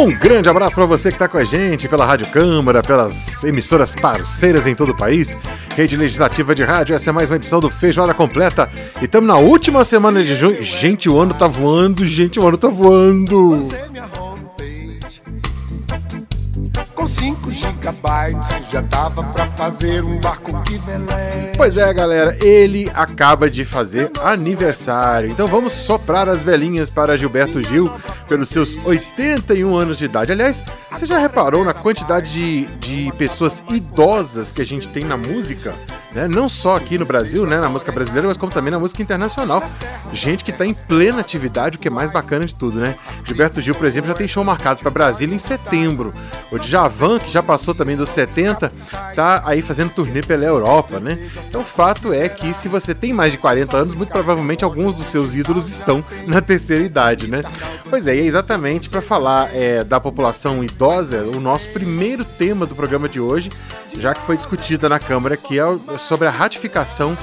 Um grande abraço para você que está com a gente pela Rádio Câmara, pelas emissoras parceiras em todo o país. Rede Legislativa de Rádio, essa é mais uma edição do Feijoada Completa. E estamos na última semana de junho. Gente, o ano tá voando, gente, o ano tá voando. 5 gigabytes já dava pra fazer um barco que veleja. Pois é, galera, ele acaba de fazer aniversário. Então vamos soprar as velhinhas para Gilberto Gil pelos seus 81 anos de idade. Aliás, você já reparou na quantidade de, de pessoas idosas que a gente tem na música? Né? Não só aqui no Brasil, né, na música brasileira, mas como também na música internacional. Gente que está em plena atividade, o que é mais bacana de tudo, né? Gilberto Gil, por exemplo, já tem show marcado para Brasília em setembro. O Djavan, que já passou também dos 70, tá aí fazendo turnê pela Europa, né? Então o fato é que se você tem mais de 40 anos, muito provavelmente alguns dos seus ídolos estão na terceira idade, né? Pois é, e é exatamente para falar é, da população idosa, o nosso primeiro tema do programa de hoje, já que foi discutida na Câmara, que é sobre a ratificação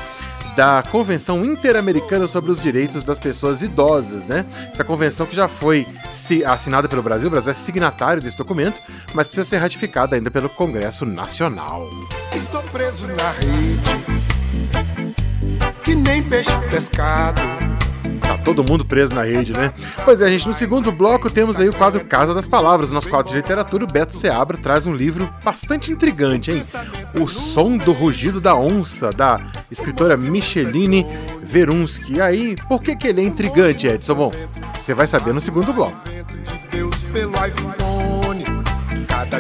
da Convenção Interamericana sobre os Direitos das Pessoas Idosas, né? Essa convenção que já foi assinada pelo Brasil, o Brasil é signatário desse documento, mas precisa ser ratificada ainda pelo Congresso Nacional. Estou preso na rede, que nem peixe pescado. Tá todo mundo preso na rede, né? Pois é, gente, no segundo bloco temos aí o quadro Casa das Palavras. Nosso quadro de literatura, o Beto Seabra traz um livro bastante intrigante, hein? O Som do Rugido da Onça, da escritora Micheline Verunsky. Aí, por que, que ele é intrigante, Edson? Bom, você vai saber no segundo bloco.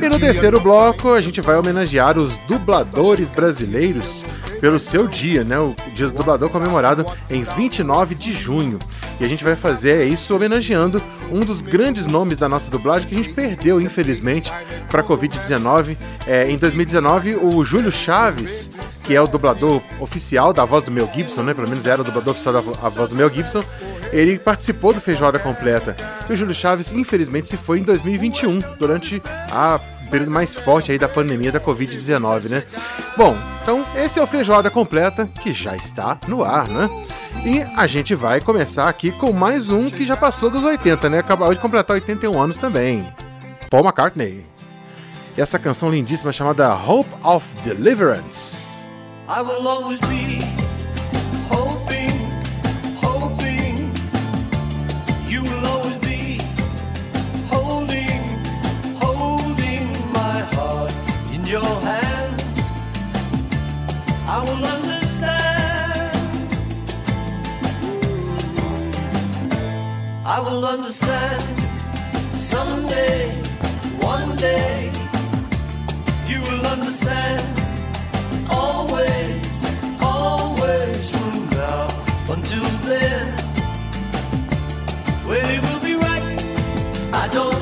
E no terceiro bloco, a gente vai homenagear os dubladores brasileiros pelo seu dia, né? O dia do dublador comemorado em 29 de junho. E a gente vai fazer isso homenageando um dos grandes nomes da nossa dublagem que a gente perdeu, infelizmente, para a Covid-19. É, em 2019, o Júlio Chaves, que é o dublador oficial da voz do Mel Gibson, né? Pelo menos era o dublador oficial da voz do Mel Gibson. Ele participou do Feijoada Completa. E o Júlio Chaves, infelizmente, se foi em 2021, durante a período mais forte aí da pandemia da Covid-19, né? Bom, então esse é o Feijoada Completa, que já está no ar, né? E a gente vai começar aqui com mais um que já passou dos 80, né? Acabou de completar 81 anos também. Paul McCartney. E essa canção lindíssima chamada Hope of Deliverance. I will always be hoping, your hand. I will understand. I will understand someday, one day. You will understand always, always from now until then. When it will be right, I don't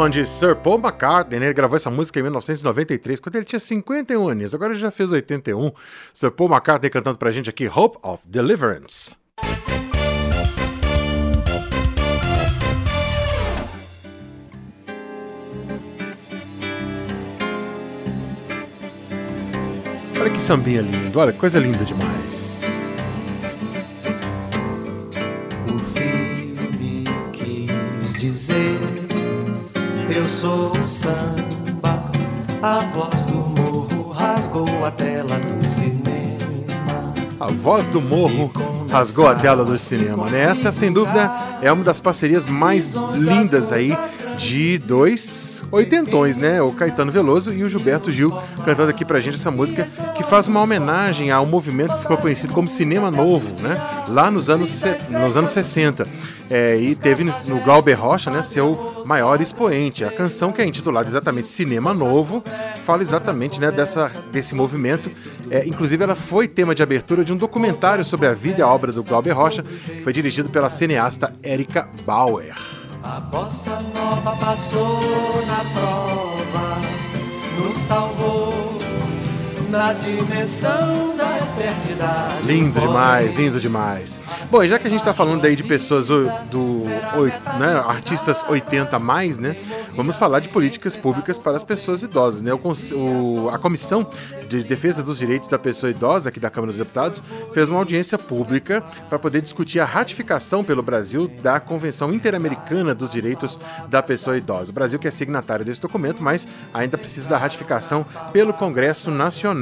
o som de Sir Paul McCartney, né? Ele gravou essa música em 1993, quando ele tinha 51 anos. Agora ele já fez 81. Sir Paul McCartney cantando pra gente aqui Hope of Deliverance. Olha que sambinha lindo, olha, coisa linda demais. O filme quis dizer Eu sou o samba A voz do morro rasgou a tela do cinema A voz do morro rasgou a tela do cinema, né? Essa, sem dúvida, é uma das parcerias mais lindas aí de dois oitentões, né? O Caetano Veloso e o Gilberto Gil cantando aqui pra gente essa música que faz uma homenagem ao movimento que ficou conhecido como Cinema Novo, né? Lá nos anos, nos anos 60. É, e teve no Glauber Rocha, né, seu maior expoente. A canção que é intitulada exatamente Cinema Novo fala exatamente né, dessa, desse movimento. É, inclusive, ela foi tema de abertura de um documentário sobre a vida e a obra do Glauber Rocha, que foi dirigido pela cineasta Erika Bauer. A bossa nova passou na prova Nos salvou na dimensão da eternidade Lindo demais, lindo demais. Bom, e já que a gente tá falando aí de pessoas do, oi- né, artistas 80 a mais, né? Vamos falar de políticas públicas para as pessoas idosas, né? O, o- a Comissão de Defesa dos Direitos da Pessoa Idosa aqui da Câmara dos Deputados fez uma audiência pública para poder discutir a ratificação pelo Brasil da Convenção Interamericana dos Direitos da Pessoa Idosa. O Brasil que é signatário desse documento, mas ainda precisa da ratificação pelo Congresso Nacional.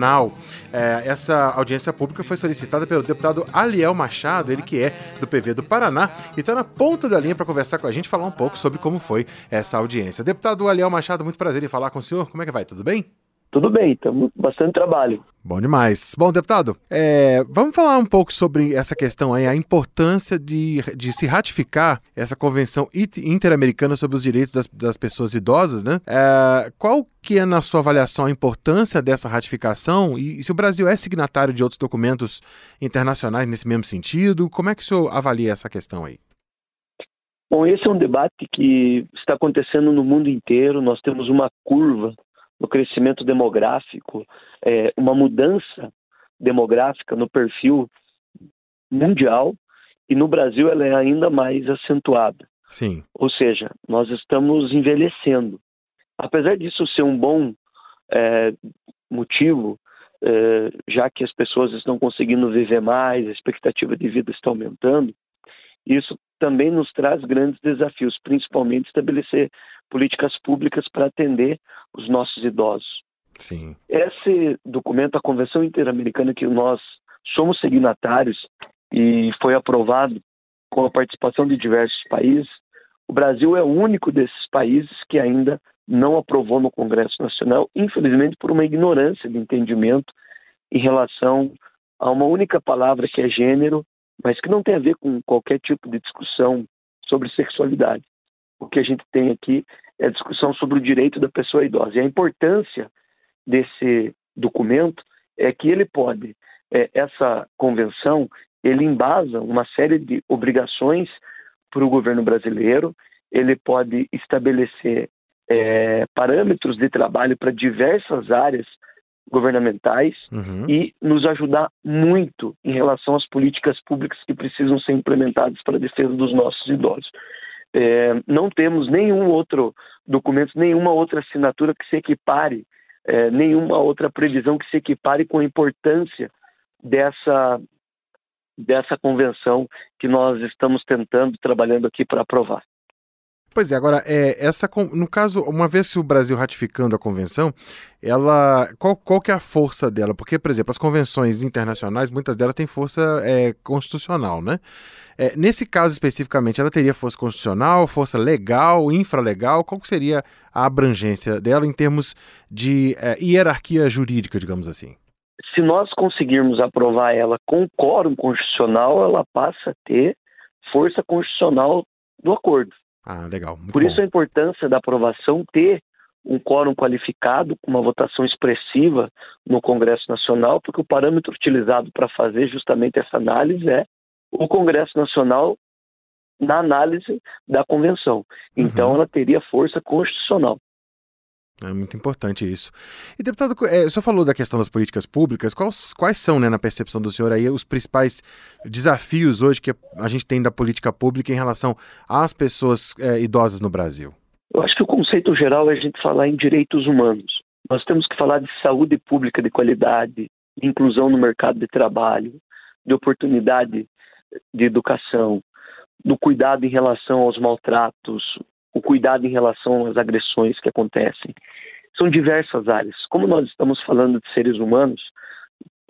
É, essa audiência pública foi solicitada pelo deputado Aliel Machado, ele que é do PV do Paraná, e está na ponta da linha para conversar com a gente, falar um pouco sobre como foi essa audiência. Deputado Aliel Machado, muito prazer em falar com o senhor. Como é que vai? Tudo bem? Tudo bem, estamos bastante trabalho. Bom demais. Bom, deputado, é, vamos falar um pouco sobre essa questão aí, a importância de, de se ratificar essa Convenção Interamericana sobre os Direitos das, das Pessoas Idosas, né? É, qual que é, na sua avaliação, a importância dessa ratificação e, e se o Brasil é signatário de outros documentos internacionais nesse mesmo sentido? Como é que o senhor avalia essa questão aí? Bom, esse é um debate que está acontecendo no mundo inteiro. Nós temos uma curva no crescimento demográfico, é, uma mudança demográfica no perfil mundial e no Brasil ela é ainda mais acentuada. Sim. Ou seja, nós estamos envelhecendo. Apesar disso ser um bom é, motivo, é, já que as pessoas estão conseguindo viver mais, a expectativa de vida está aumentando, isso também nos traz grandes desafios, principalmente estabelecer políticas públicas para atender os nossos idosos. Sim. Esse documento, a Convenção Interamericana, que nós somos signatários e foi aprovado com a participação de diversos países, o Brasil é o único desses países que ainda não aprovou no Congresso Nacional, infelizmente por uma ignorância de entendimento em relação a uma única palavra que é gênero, mas que não tem a ver com qualquer tipo de discussão sobre sexualidade. O que a gente tem aqui é a discussão sobre o direito da pessoa idosa. E a importância desse documento é que ele pode, é, essa convenção, ele embasa uma série de obrigações para o governo brasileiro, ele pode estabelecer é, parâmetros de trabalho para diversas áreas governamentais Uhum. e nos ajudar muito em relação às políticas públicas que precisam ser implementadas para a defesa dos nossos idosos. É, não temos nenhum outro documento, nenhuma outra assinatura que se equipare, é, nenhuma outra previsão que se equipare com a importância dessa dessa convenção que nós estamos tentando trabalhando aqui para aprovar. Pois é, agora, é, essa, no caso, uma vez o Brasil ratificando a convenção, ela, qual, qual que é a força dela? Porque, por exemplo, as convenções internacionais, muitas delas têm força é, constitucional, né? É, nesse caso especificamente, ela teria força constitucional, força legal, infralegal? Qual que seria a abrangência dela em termos de é, hierarquia jurídica, digamos assim? Se nós conseguirmos aprovar ela com quórum constitucional, ela passa a ter força constitucional do acordo. Ah, legal. Muito Por bom. isso a importância da aprovação ter um quórum qualificado, com uma votação expressiva no Congresso Nacional, porque o parâmetro utilizado para fazer justamente essa análise é o Congresso Nacional na análise da convenção. Então, Uhum. ela teria força constitucional. É muito importante isso. E, deputado, é, o senhor falou da questão das políticas públicas. Quais, quais são, né, na percepção do senhor, aí, os principais desafios hoje que a gente tem da política pública em relação às pessoas é, idosas no Brasil? Eu acho que o conceito geral é a gente falar em direitos humanos. Nós temos que falar de saúde pública de qualidade, de inclusão no mercado de trabalho, de oportunidade de educação, do cuidado em relação aos maltratos, o cuidado em relação às agressões que acontecem. São diversas áreas. Como nós estamos falando de seres humanos,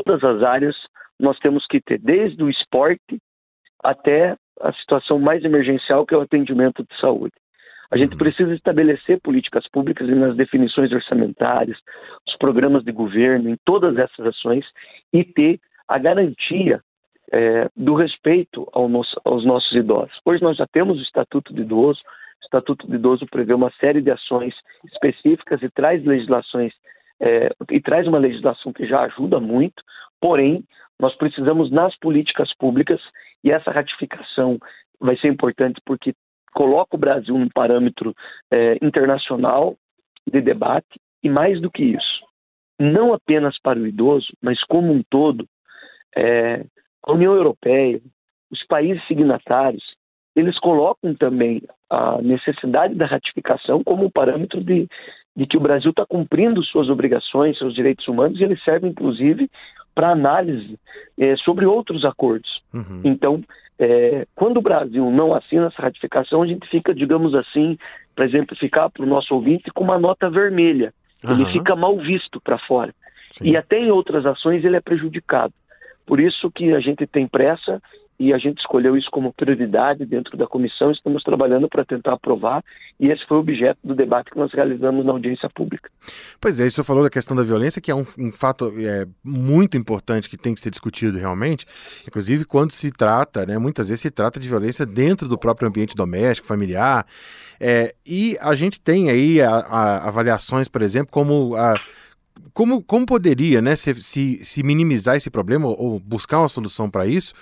todas as áreas nós temos que ter, desde o esporte até a situação mais emergencial, que é o atendimento de saúde. A gente precisa estabelecer políticas públicas e nas definições orçamentárias, os programas de governo, em todas essas ações e ter a garantia é, do respeito ao nosso, aos nossos idosos. Hoje nós já temos o Estatuto do Idoso. O Estatuto do Idoso prevê uma série de ações específicas e traz legislações é, e traz uma legislação que já ajuda muito. Porém, nós precisamos nas políticas públicas e essa ratificação vai ser importante porque coloca o Brasil num parâmetro é, internacional de debate e mais do que isso, não apenas para o idoso, mas como um todo, é, a União Europeia, os países signatários, eles colocam também a necessidade da ratificação como um parâmetro de, de que o Brasil está cumprindo suas obrigações, seus direitos humanos, e eles servem, inclusive, para análise é, sobre outros acordos. Uhum. Então, é, quando o Brasil não assina essa ratificação, a gente fica, digamos assim, para exemplificar para o nosso ouvinte, com uma nota vermelha. Ele Aham. fica mal visto para fora. Sim. E até em outras ações ele é prejudicado. Por isso que a gente tem pressa e a gente escolheu isso como prioridade dentro da comissão. Estamos trabalhando para tentar aprovar e esse foi o objeto do debate que nós realizamos na audiência pública. Pois é, o senhor falou da questão da violência, que é um, um fato é, muito importante que tem que ser discutido realmente, inclusive quando se trata, né, muitas vezes se trata de violência dentro do próprio ambiente doméstico, familiar, é, e a gente tem aí a- a- avaliações, por exemplo, como a como, como poderia né, se, se, se minimizar esse problema ou, buscar uma solução para isso,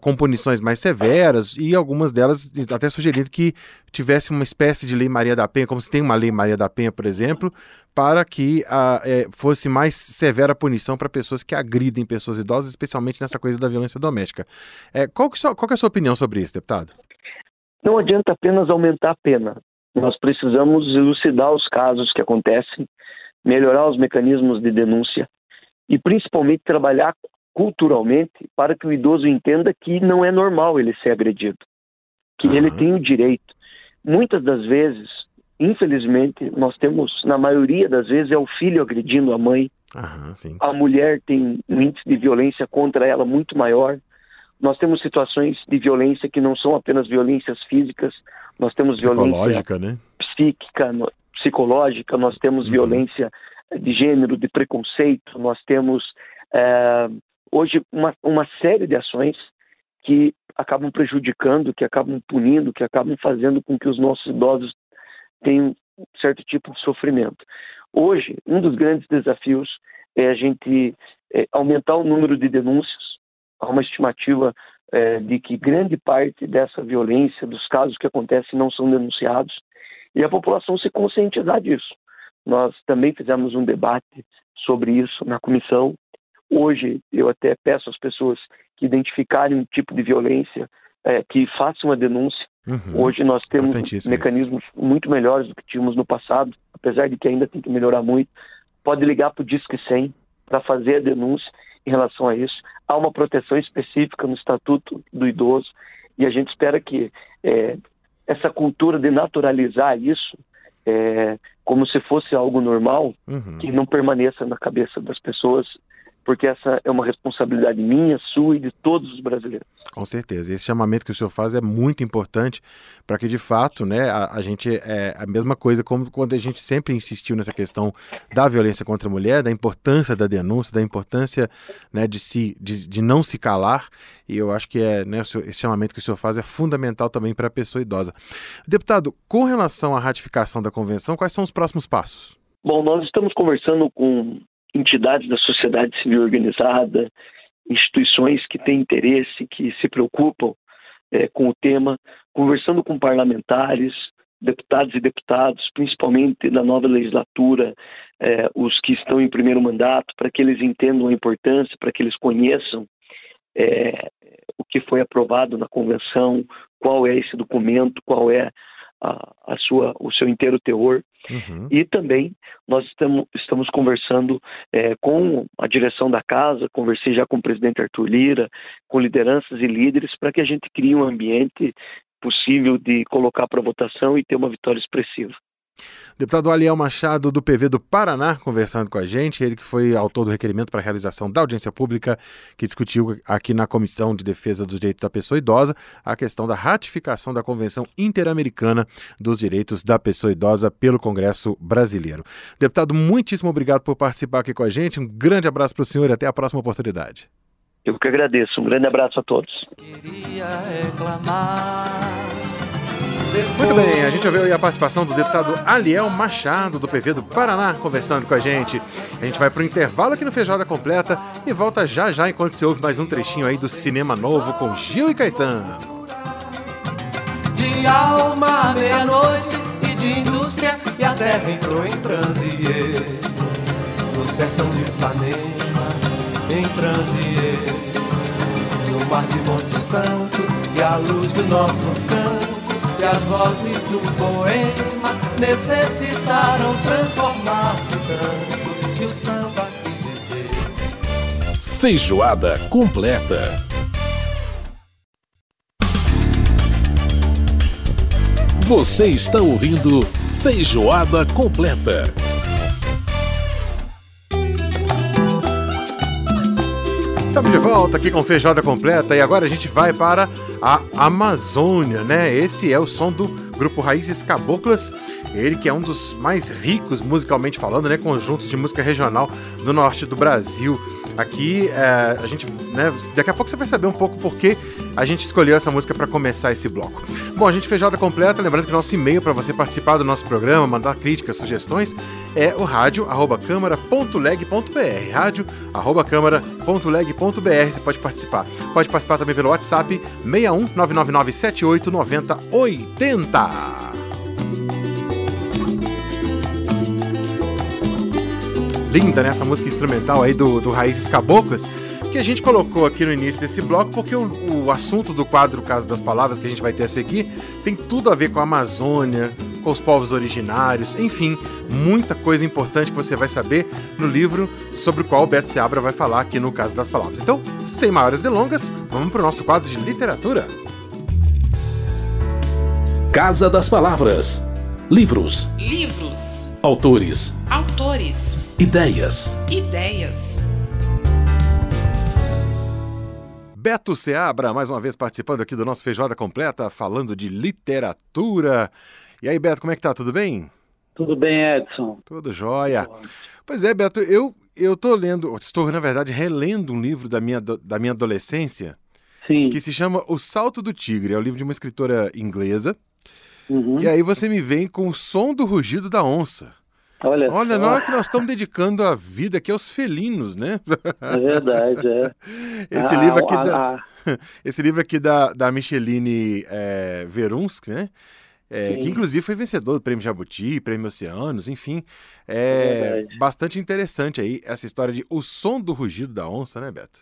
com punições mais severas e algumas delas até sugerindo que tivesse uma espécie de lei Maria da Penha, como se tem uma lei Maria da Penha, por exemplo, para que eh, fosse mais severa a punição para pessoas que agridem pessoas idosas, especialmente nessa coisa da violência doméstica. Eh, qual, que, qual que é a sua opinião sobre isso, deputado? Não adianta apenas aumentar a pena. Nós precisamos elucidar os casos que acontecem, melhorar os mecanismos de denúncia e principalmente trabalhar culturalmente para que o idoso entenda que não é normal ele ser agredido, que ele Aham. tem o direito. Muitas das vezes, infelizmente, nós temos, na maioria das vezes, é o filho agredindo a mãe, sim. a mulher tem um índice de violência contra ela muito maior. Nós temos situações de violência que não são apenas violências físicas, nós temos violência né? psíquica, no- psicológica, nós temos Uhum. violência de gênero, de preconceito, nós temos eh, hoje uma, uma série de ações que acabam prejudicando, que acabam punindo, que acabam fazendo com que os nossos idosos tenham certo tipo de sofrimento. Hoje, um dos grandes desafios é a gente eh, aumentar o número de denúncias. Há uma estimativa eh, de que grande parte dessa violência, dos casos que acontecem, não são denunciados e a população se conscientizar disso. Nós também fizemos um debate sobre isso na comissão. Hoje, eu até peço às pessoas que identificarem um tipo de violência, eh, que façam a denúncia. Uhum. Hoje nós temos mecanismos muito melhores do que tínhamos no passado, apesar de que ainda tem que melhorar muito. Pode ligar para o Disque 100 para fazer a denúncia em relação a isso. Há uma proteção específica no Estatuto do Idoso e a gente espera que eh, essa cultura de naturalizar isso eh, como se fosse algo normal, Uhum. que não permaneça na cabeça das pessoas, porque essa é uma responsabilidade minha, sua e de todos os brasileiros. Com certeza. Esse chamamento que o senhor faz é muito importante para que, de fato, né, a, a gente é a mesma coisa como quando a gente sempre insistiu nessa questão da violência contra a mulher, da importância da denúncia, da importância né, de, se, de, de não se calar. E eu acho que é, né, esse chamamento que o senhor faz é fundamental também para a pessoa idosa. Deputado, com relação à ratificação da convenção, quais são os próximos passos? Bom, nós estamos conversando com entidades da sociedade civil organizada, instituições que têm interesse, que se preocupam é, com o tema, conversando com parlamentares, deputados e deputados, principalmente da nova legislatura, é, os que estão em primeiro mandato, para que eles entendam a importância, para que eles conheçam é, o que foi aprovado na convenção, qual é esse documento, qual é a, a sua, o seu inteiro teor. Uhum. E também nós estamos, estamos conversando é, com a direção da casa, conversei já com o presidente Arthur Lira, com lideranças e líderes, para que a gente crie um ambiente possível de colocar para votação e ter uma vitória expressiva. Deputado Aliel Machado, do PV do Paraná, conversando com a gente, ele que foi autor do requerimento para a realização da audiência pública, que discutiu aqui na Comissão de Defesa dos Direitos da Pessoa Idosa a questão da ratificação da Convenção Interamericana dos Direitos da Pessoa Idosa pelo Congresso Brasileiro. Deputado, muitíssimo obrigado por participar aqui com a gente, um grande abraço para o senhor e até a próxima oportunidade. Eu que agradeço, um grande abraço a todos. Queria reclamar muito bem, a gente ouviu aí a participação do deputado Aliel Machado, do PV do Paraná, conversando com a gente. A gente vai para o intervalo aqui no Feijoada Completa e volta já já enquanto você ouve mais um trechinho aí do Cinema Novo com Gil e Caetano. De alma, meia-noite e de indústria, e a terra entrou em transe. No sertão de Ipanema, em transe. No mar de Monte Santo e a luz do nosso canto e as vozes do poema necessitaram transformar-se tanto que o samba quis dizer. Feijoada completa. Você está ouvindo Feijoada completa. Estamos de volta aqui com Feijoada Completa e agora a gente vai para a Amazônia, né? Esse é o som do grupo Raízes Caboclas, ele que é um dos mais ricos musicalmente falando, né? Conjuntos de música regional do norte do Brasil. Aqui é, a gente, né? Daqui a pouco você vai saber um pouco por que a gente escolheu essa música para começar esse bloco. Bom, a gente feijoada completa, lembrando que nosso e-mail para você participar do nosso programa, mandar críticas, sugestões, é o rádio@câmara.leg.br. rádio@câmara.leg.br. Você pode participar. Pode participar também pelo WhatsApp 61 999 Linda, né? Essa música instrumental aí do, do Raízes Caboclas que a gente colocou aqui no início desse bloco, porque o, o assunto do quadro Caso das Palavras que a gente vai ter a seguir tem tudo a ver com a Amazônia, com os povos originários, enfim, muita coisa importante que você vai saber no livro sobre o qual o Beto Seabra vai falar aqui no Caso das Palavras. Então, sem maiores delongas, vamos para o nosso quadro de literatura. Casa das Palavras. Livros. Livros. Autores. Autores. Ideias. Ideias. Beto Seabra, mais uma vez participando aqui do nosso Feijoada Completa, falando de literatura. E aí, Beto, como é que tá? Tudo bem? Tudo bem, Edson. Tudo jóia. Pois é, Beto, eu, eu tô lendo, estou, na verdade, relendo um livro da minha, da minha adolescência, Sim. que se chama O Salto do Tigre. É o livro de uma escritora inglesa. Uhum. E aí você me vem com o som do rugido da onça. Olha, Olha, só. hora que nós estamos dedicando a vida aqui aos felinos, né? É verdade, é. Esse Ah, livro aqui ah, da, ah, esse livro aqui da, da Micheline é, Verunsk, né? É, que inclusive foi vencedor do Prêmio Jabuti, Prêmio Oceanos, enfim. É É bastante interessante aí essa história de O Som do Rugido da Onça, né, Beto?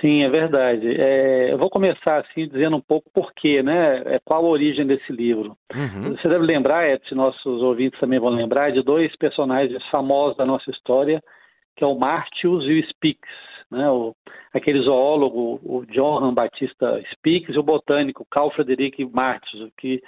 Sim, é verdade. É, eu vou começar assim dizendo um pouco por quê, né? É, qual a origem desse livro. Uhum. Você deve lembrar, Edson, nossos ouvintes também vão lembrar, de dois personagens famosos da nossa história, que é o Martius e o Spix, né? O, aquele zoólogo, o Johann Batista Spix, e o botânico Carl Frederick Martius, que,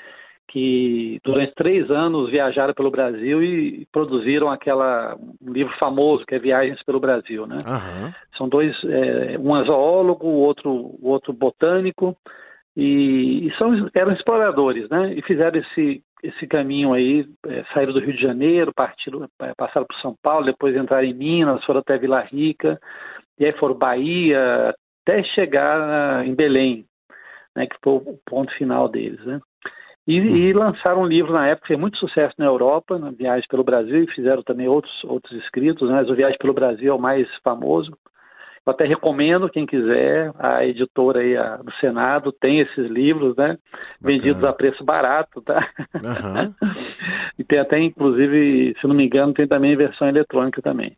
que durante três anos viajaram pelo Brasil e produziram aquela um livro famoso que é Viagens pelo Brasil, né? Aham. São dois, é, um é zoólogo, o outro, outro botânico, e, e são, eram exploradores, né? E fizeram esse, esse caminho aí, é, saíram do Rio de Janeiro, partiram, é, passaram por São Paulo, depois entraram em Minas, foram até Vila Rica, e aí foram Bahia, até chegar na- em Belém, né? Que foi o ponto final deles, né? E, e lançaram um livro na época, fez muito sucesso na Europa, na Viagem pelo Brasil, e fizeram também outros, outros escritos, né? Mas o Viagem pelo Brasil é o mais famoso. Eu até recomendo quem quiser, a editora aí a, do Senado tem esses livros, né? Vendidos a preço barato, tá? Aham. e tem até, inclusive, se não me engano, tem também versão eletrônica também.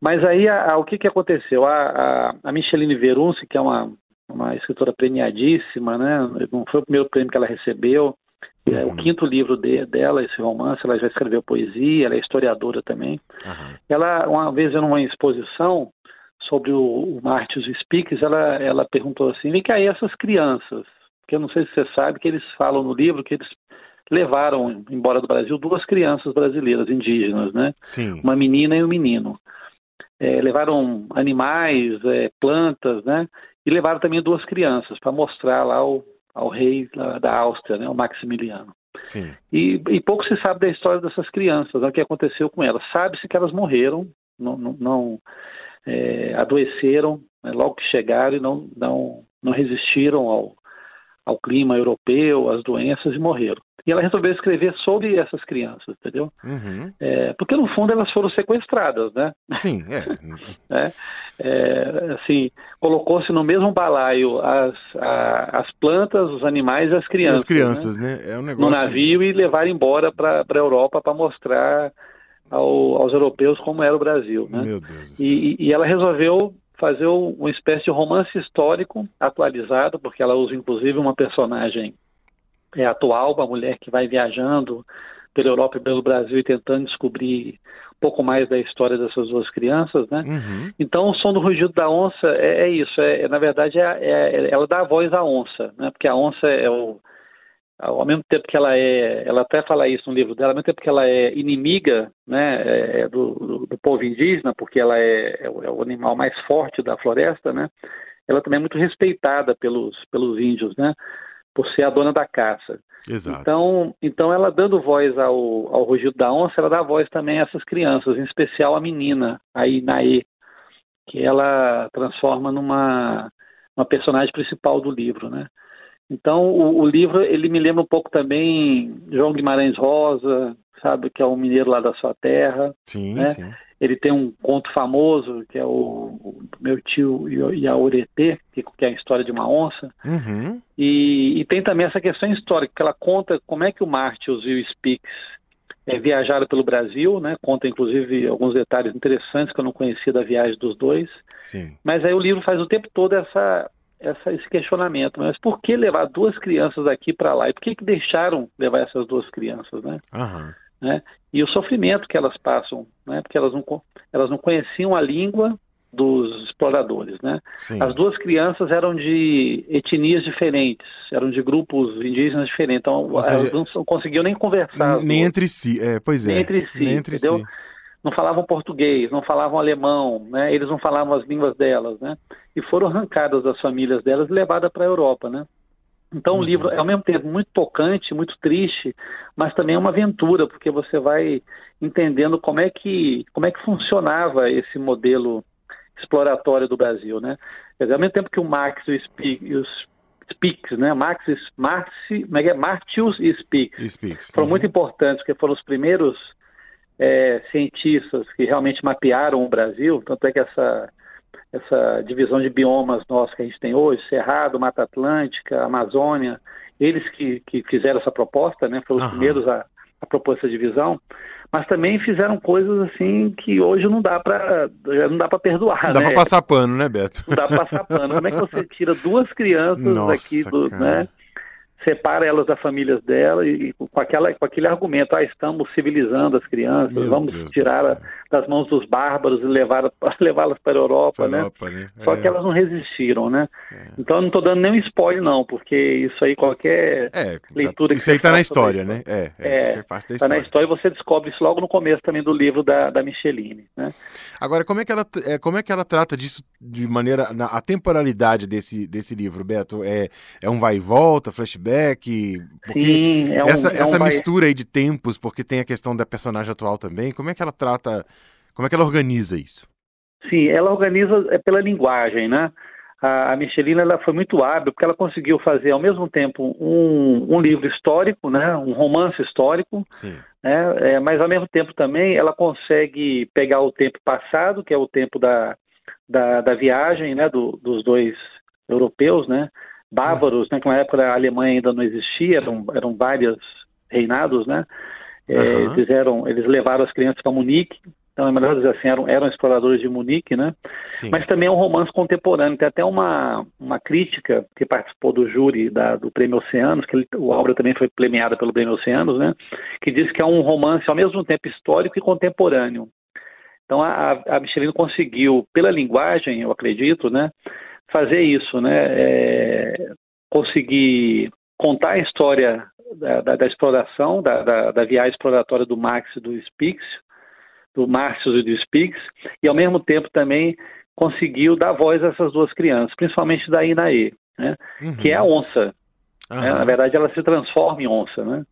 Mas aí, a- a- o que, que aconteceu? A, a, Micheline Verunci, que é uma, uma escritora premiadíssima, né? Não foi o primeiro prêmio que ela recebeu, é o quinto livro de- dela, esse romance, ela já escreveu poesia, ela é historiadora também. Aham. Ela, uma vez em uma exposição sobre o, o Martius Speaks, ela, ela perguntou assim, vem cá, e essas crianças? Que eu não sei se você sabe que eles falam no livro que eles levaram embora do Brasil duas crianças brasileiras indígenas, né? Sim. Uma menina e um menino. É, levaram animais, é, plantas, né? E levaram também duas crianças para mostrar lá ao, ao rei da Áustria, né? O Maximiliano. Sim. E, e pouco se sabe da história dessas crianças, né, o que aconteceu com elas. Sabe-se que elas morreram, não, não, não, é, adoeceram né, logo que chegaram e não, não, não resistiram ao, ao clima europeu, às doenças e morreram. E ela resolveu escrever sobre essas crianças, entendeu? Uhum. É, porque no fundo elas foram sequestradas, né? Sim, é. né? É, assim, colocou-se no mesmo balaio as, a- as plantas, os animais e as E crianças. as crianças, né? né? É um No negócio. navio e levar embora para a Europa para mostrar ao- aos europeus como era o Brasil. Né? Meu Deus. E, e ela resolveu fazer um- uma espécie de romance histórico atualizado, porque ela usa inclusive uma personagem é, atual, uma mulher que vai viajando pela Europa e pelo Brasil e tentando descobrir um pouco mais da história dessas duas crianças, né? Uhum. Então, o som do rugido da onça é, é isso. É, é, na verdade, é, é- ela dá a voz à onça, né? Porque a onça é o ao mesmo tempo que ela é, ela até fala isso no livro dela, ao mesmo tempo que ela é inimiga, né, é, do, do, do povo indígena, porque ela é, é o, é o animal mais forte da floresta, né? Ela também é muito respeitada pelos pelos índios, né? Por ser a dona da caça. Exato. Então, então ela dando voz ao, ao rugido da onça, ela dá voz também a essas crianças, em especial a menina, a Inaê, que ela transforma numa uma personagem principal do livro, né? Então, o, o livro, ele me lembra um pouco também João Guimarães Rosa, sabe, que é um mineiro lá da sua terra. sim, né? sim. Ele tem um conto famoso, que é o, o Meu Tio Iaoretê, que, que é a história de uma onça. Uhum. E, e tem também essa questão histórica, que ela conta como é que o Martius e o Spix é, viajaram pelo Brasil, né? Conta, inclusive, alguns detalhes interessantes que eu não conhecia da viagem dos dois. Sim. Mas aí o livro faz o tempo todo essa, essa, esse questionamento. Mas por que levar duas crianças daqui para lá? E por que, que deixaram levar essas duas crianças, né? Aham. né? E o sofrimento que elas passam, né? Porque elas não, elas não conheciam a língua dos exploradores, né? Sim. As duas crianças eram de etnias diferentes, eram de grupos indígenas diferentes, então seja, elas não conseguiam nem conversar. Nem entre si, é, pois é. Nem entre si, Nem entre entendeu? si. Não falavam português, não falavam alemão, né? Eles não falavam as línguas delas, né? E foram arrancadas das famílias delas e levadas para a Europa, né? Então Uhum. o livro é ao mesmo tempo muito tocante, muito triste, mas também é uma aventura, porque você vai entendendo como é que como é que funcionava esse modelo exploratório do Brasil, né? Dizer, ao mesmo tempo que o Marx e, o Spix, e os Spix, né? Marx, Marx, como é que é? Martius e E Speaks. foram Uhum. muito importantes, porque foram os primeiros é, cientistas que realmente mapearam o Brasil, tanto é que essa, essa divisão de biomas nossa que a gente tem hoje, Cerrado, Mata Atlântica, Amazônia, eles que, que fizeram essa proposta, né, foram os Aham. primeiros a, a propor essa divisão, mas também fizeram coisas assim que hoje não dá para não dá para perdoar, Não dá né? pra passar pano, né, Beto? Não dá para passar pano. Como é que você tira duas crianças Nossa, aqui do, cara. né? Separa elas das famílias dela e com aquela com aquele argumento, ah, estamos civilizando as crianças, Meu vamos Deus tirar a-. das mãos dos bárbaros e levar levá-las para a Europa, né? Europa, né? Só É. que elas não resistiram, né? Então eu não estou dando nenhum spoiler não, porque isso aí qualquer É, leitura isso que aí você tá na história, né? É, é, É, isso é parte da Está na história. história e você descobre isso logo no começo também do livro da, da Micheline, né? Agora, como é que ela, é, como é que ela trata disso de maneira. Na, a temporalidade desse, desse livro, Beto? É, é um vai e volta, flashback? Porque Sim, é um, essa, é um essa vai- mistura aí de tempos, porque tem a questão da personagem atual também, como é que ela trata. Como é que ela organiza isso? Sim, ela organiza é, pela linguagem, né? A, Michelina ela foi muito hábil porque ela conseguiu fazer ao mesmo tempo um, um livro histórico, né? Um romance histórico, né? É, mas ao mesmo tempo também ela consegue pegar o tempo passado, que é o tempo da, da, da viagem, né, do, dos dois europeus, né, bávaros, né, que na época a Alemanha ainda não existia, eram, eram vários reinados, né, é, eram, eles levaram as crianças para Munique, então é melhor dizer assim, eram, eram exploradores de Munique, né, Sim. mas também é um romance contemporâneo. Tem até uma, uma crítica que participou do júri da- do Prêmio Oceanos, que ele, a obra também foi premiada pelo Prêmio Oceanos, né? Que diz que é um romance ao mesmo tempo histórico e contemporâneo. Então a, a Michelin conseguiu, pela linguagem, eu acredito, né, fazer isso, né? é, conseguir contar a história da, da- da exploração, da, da- da viagem exploratória do Max e do Spix, do Márcio e do Spix, e ao mesmo tempo também conseguiu dar voz a essas duas crianças, principalmente da Inaê, né? Uhum. que é a onça. né? Aham. Na verdade, ela se transforma em onça, né?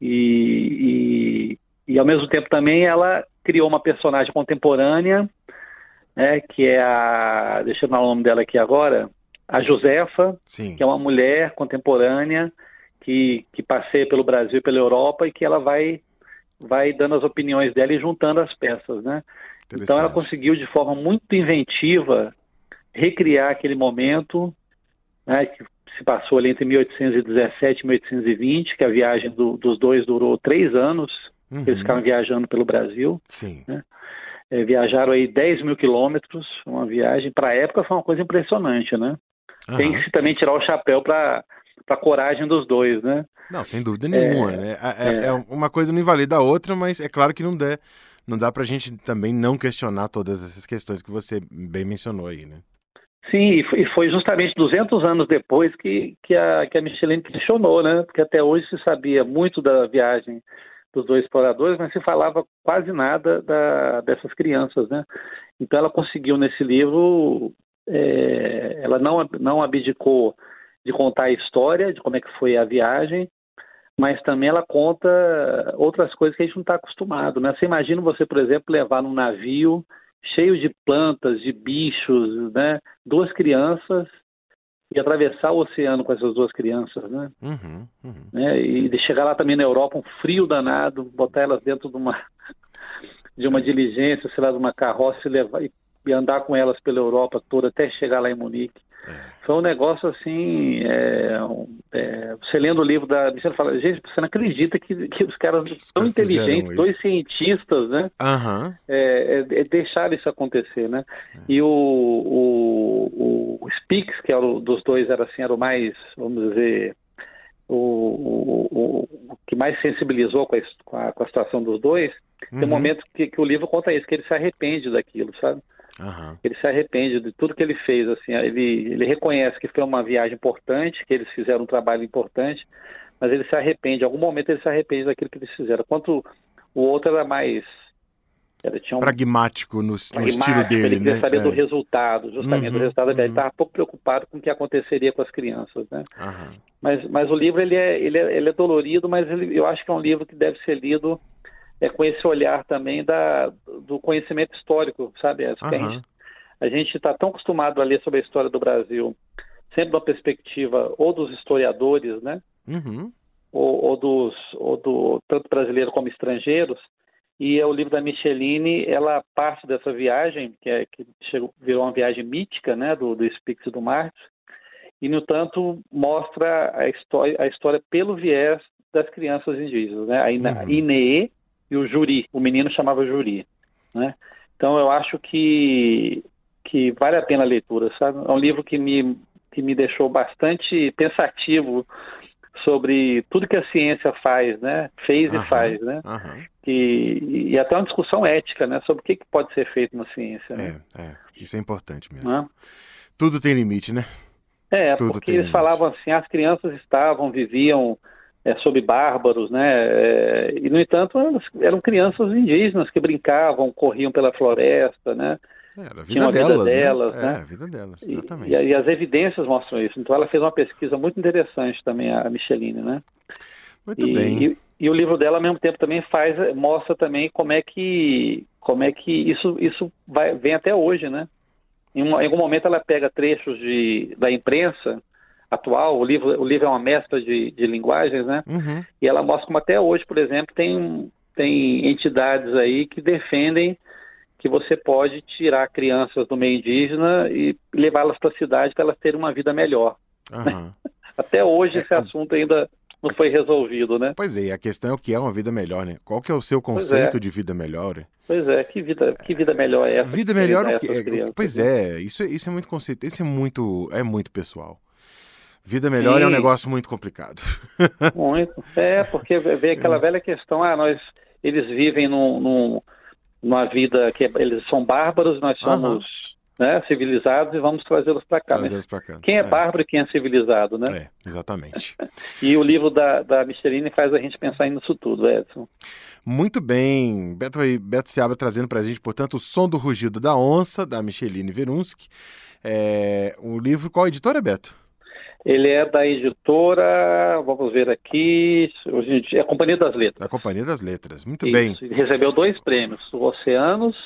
E, e, e, ao mesmo tempo também ela criou uma personagem contemporânea, né? Que é a, deixa eu dar o nome dela aqui agora, a Josefa, Sim. que é uma mulher contemporânea que, que passeia pelo Brasil e pela Europa e que ela vai vai dando as opiniões dela e juntando as peças, né? Então ela conseguiu de forma muito inventiva recriar aquele momento, né, que se passou ali entre 1817 e 1820, que a viagem do- dos dois durou três anos, Uhum. eles ficaram viajando pelo Brasil, Sim. Eh, viajaram aí 10 mil quilômetros, uma viagem, para a época foi uma coisa impressionante, né? Tem Aham. que se também tirar o chapéu para a coragem dos dois, né? Não, sem dúvida nenhuma, É, né? É, é- é. é uma coisa não invalida a outra, mas é claro que não dá, não dá pra gente também não questionar todas essas questões que você bem mencionou aí, né? Sim, e foi- e foi justamente 200 anos depois que, que, a, que a Michelin questionou, né? Porque até hoje se sabia muito da viagem dos dois exploradores, mas se falava quase nada da, dessas crianças, né? Então ela conseguiu nesse livro, é, ela não, não abdicou de contar a história, de como é que foi a viagem, mas também ela conta outras coisas que a gente não está acostumado, né? Você imagina você, por exemplo, levar num navio cheio de plantas, de bichos, né? Duas crianças e atravessar o oceano com essas duas crianças, né? Uhum, uhum. né? E de chegar lá também na Europa, um frio danado, botar elas dentro de uma de uma diligência, sei lá, de uma carroça e levar e, e andar com elas pela Europa toda até chegar lá em Munique. Foi um negócio assim, é, é, você lendo o livro da Michelle fala, gente, você não acredita que, que os caras tão caras fizeram inteligentes, dois cientistas, né? Aham. é, é, é deixar isso acontecer, né? E o, o, o Spix, que era o, dos dois era assim, era o mais, vamos dizer, o, o, o, que mais sensibilizou com a, com a, com a situação dos dois, tem um Uhum. momento que, que o livro conta isso, que ele se arrepende daquilo, sabe? Aham. Ele se arrepende de tudo que ele fez, assim, ele, ele reconhece que foi uma viagem importante, que eles fizeram um trabalho importante, mas ele se arrepende, em algum momento ele se arrepende daquilo que eles fizeram. Quanto o outro era mais... Era, um, Pragmático no, no estilo pragmático, dele, ele queria né? saber do É. resultado, justamente Uhum, do resultado uhum. Ele estava pouco preocupado com o que aconteceria com as crianças, né? Aham. Mas, mas o livro ele é, ele é, ele é dolorido, mas ele- eu acho que é um livro que deve ser lido é, com esse olhar também da, do conhecimento histórico, sabe? Porque a gente- está tão acostumado a ler sobre a história do Brasil, sempre da perspectiva ou dos historiadores, né? Uhum. ou, ou dos ou do tanto brasileiro como estrangeiros e é o livro da Micheline ela parte dessa viagem que é que chegou, virou uma viagem mítica né do do Spix e do Martins e no tanto mostra a história a história pelo viés das crianças indígenas né a Ina, Uhum. E o Juri o menino chamava Juri né então eu acho que que vale a pena a leitura sabe é um livro que me que me deixou bastante pensativo sobre tudo que a ciência faz, né? Fez Aham. e faz, né? Aham. E, e até uma discussão ética, né? Sobre o que, que pode ser feito na ciência, né? É, é. Isso é importante mesmo. Né? Tudo tem limite, né? É, Tudo porque eles limite. falavam assim, as crianças estavam, viviam é, sob bárbaros, né? É, e no entanto elas eram crianças indígenas que brincavam, corriam pela floresta, né? Era a vida uma vida delas, delas, né? né? É, a vida delas, E, exatamente. e, e as evidências mostram isso. Então ela fez uma pesquisa muito interessante também, a Micheline, né? Muito e, bem. e- e o livro dela, ao mesmo tempo, também faz, mostra também como é que, como é que isso, isso vai, vem até hoje, né? Em, um- em algum momento ela pega trechos de, da imprensa atual, o livro, o livro é uma mescla de, de linguagens, né? Uhum. E ela mostra como até hoje, por exemplo, tem, tem entidades aí que defendem que você pode tirar crianças do meio indígena e levá-las para a cidade para elas terem uma vida melhor. Aham. Até hoje esse assunto ainda não foi resolvido, né? Pois é, e a questão é o que é uma vida melhor, né? Qual que é o seu Pois conceito é. de vida melhor? Pois é, que vida, que vida melhor é essa? Vida melhor dá o que é, Pois né? é, isso, é- isso é muito conceito, isso é muito, é muito pessoal. Vida melhor é um Sim. negócio muito complicado. Muito. É, porque vem aquela velha questão, ah, nós, eles vivem num, num- numa vida que é- eles são bárbaros, nós somos né, civilizados e vamos trazê-los para cá. Mas vezes pra cá. quem é, bárbaro e quem é civilizado, né? É, exatamente. E o livro da, da Micheline faz a gente pensar nisso tudo, Edson. Muito bem, Beto, Beto Seabra trazendo pra gente, portanto, o som do rugido da onça, da Micheline Verunsky. É, o livro, qual editora, Beto? Ele é da editora, vamos ver aqui, é a Companhia das Letras. Da Companhia das Letras. Muito Isso, bem. Recebeu dois prêmios, o Oceanos,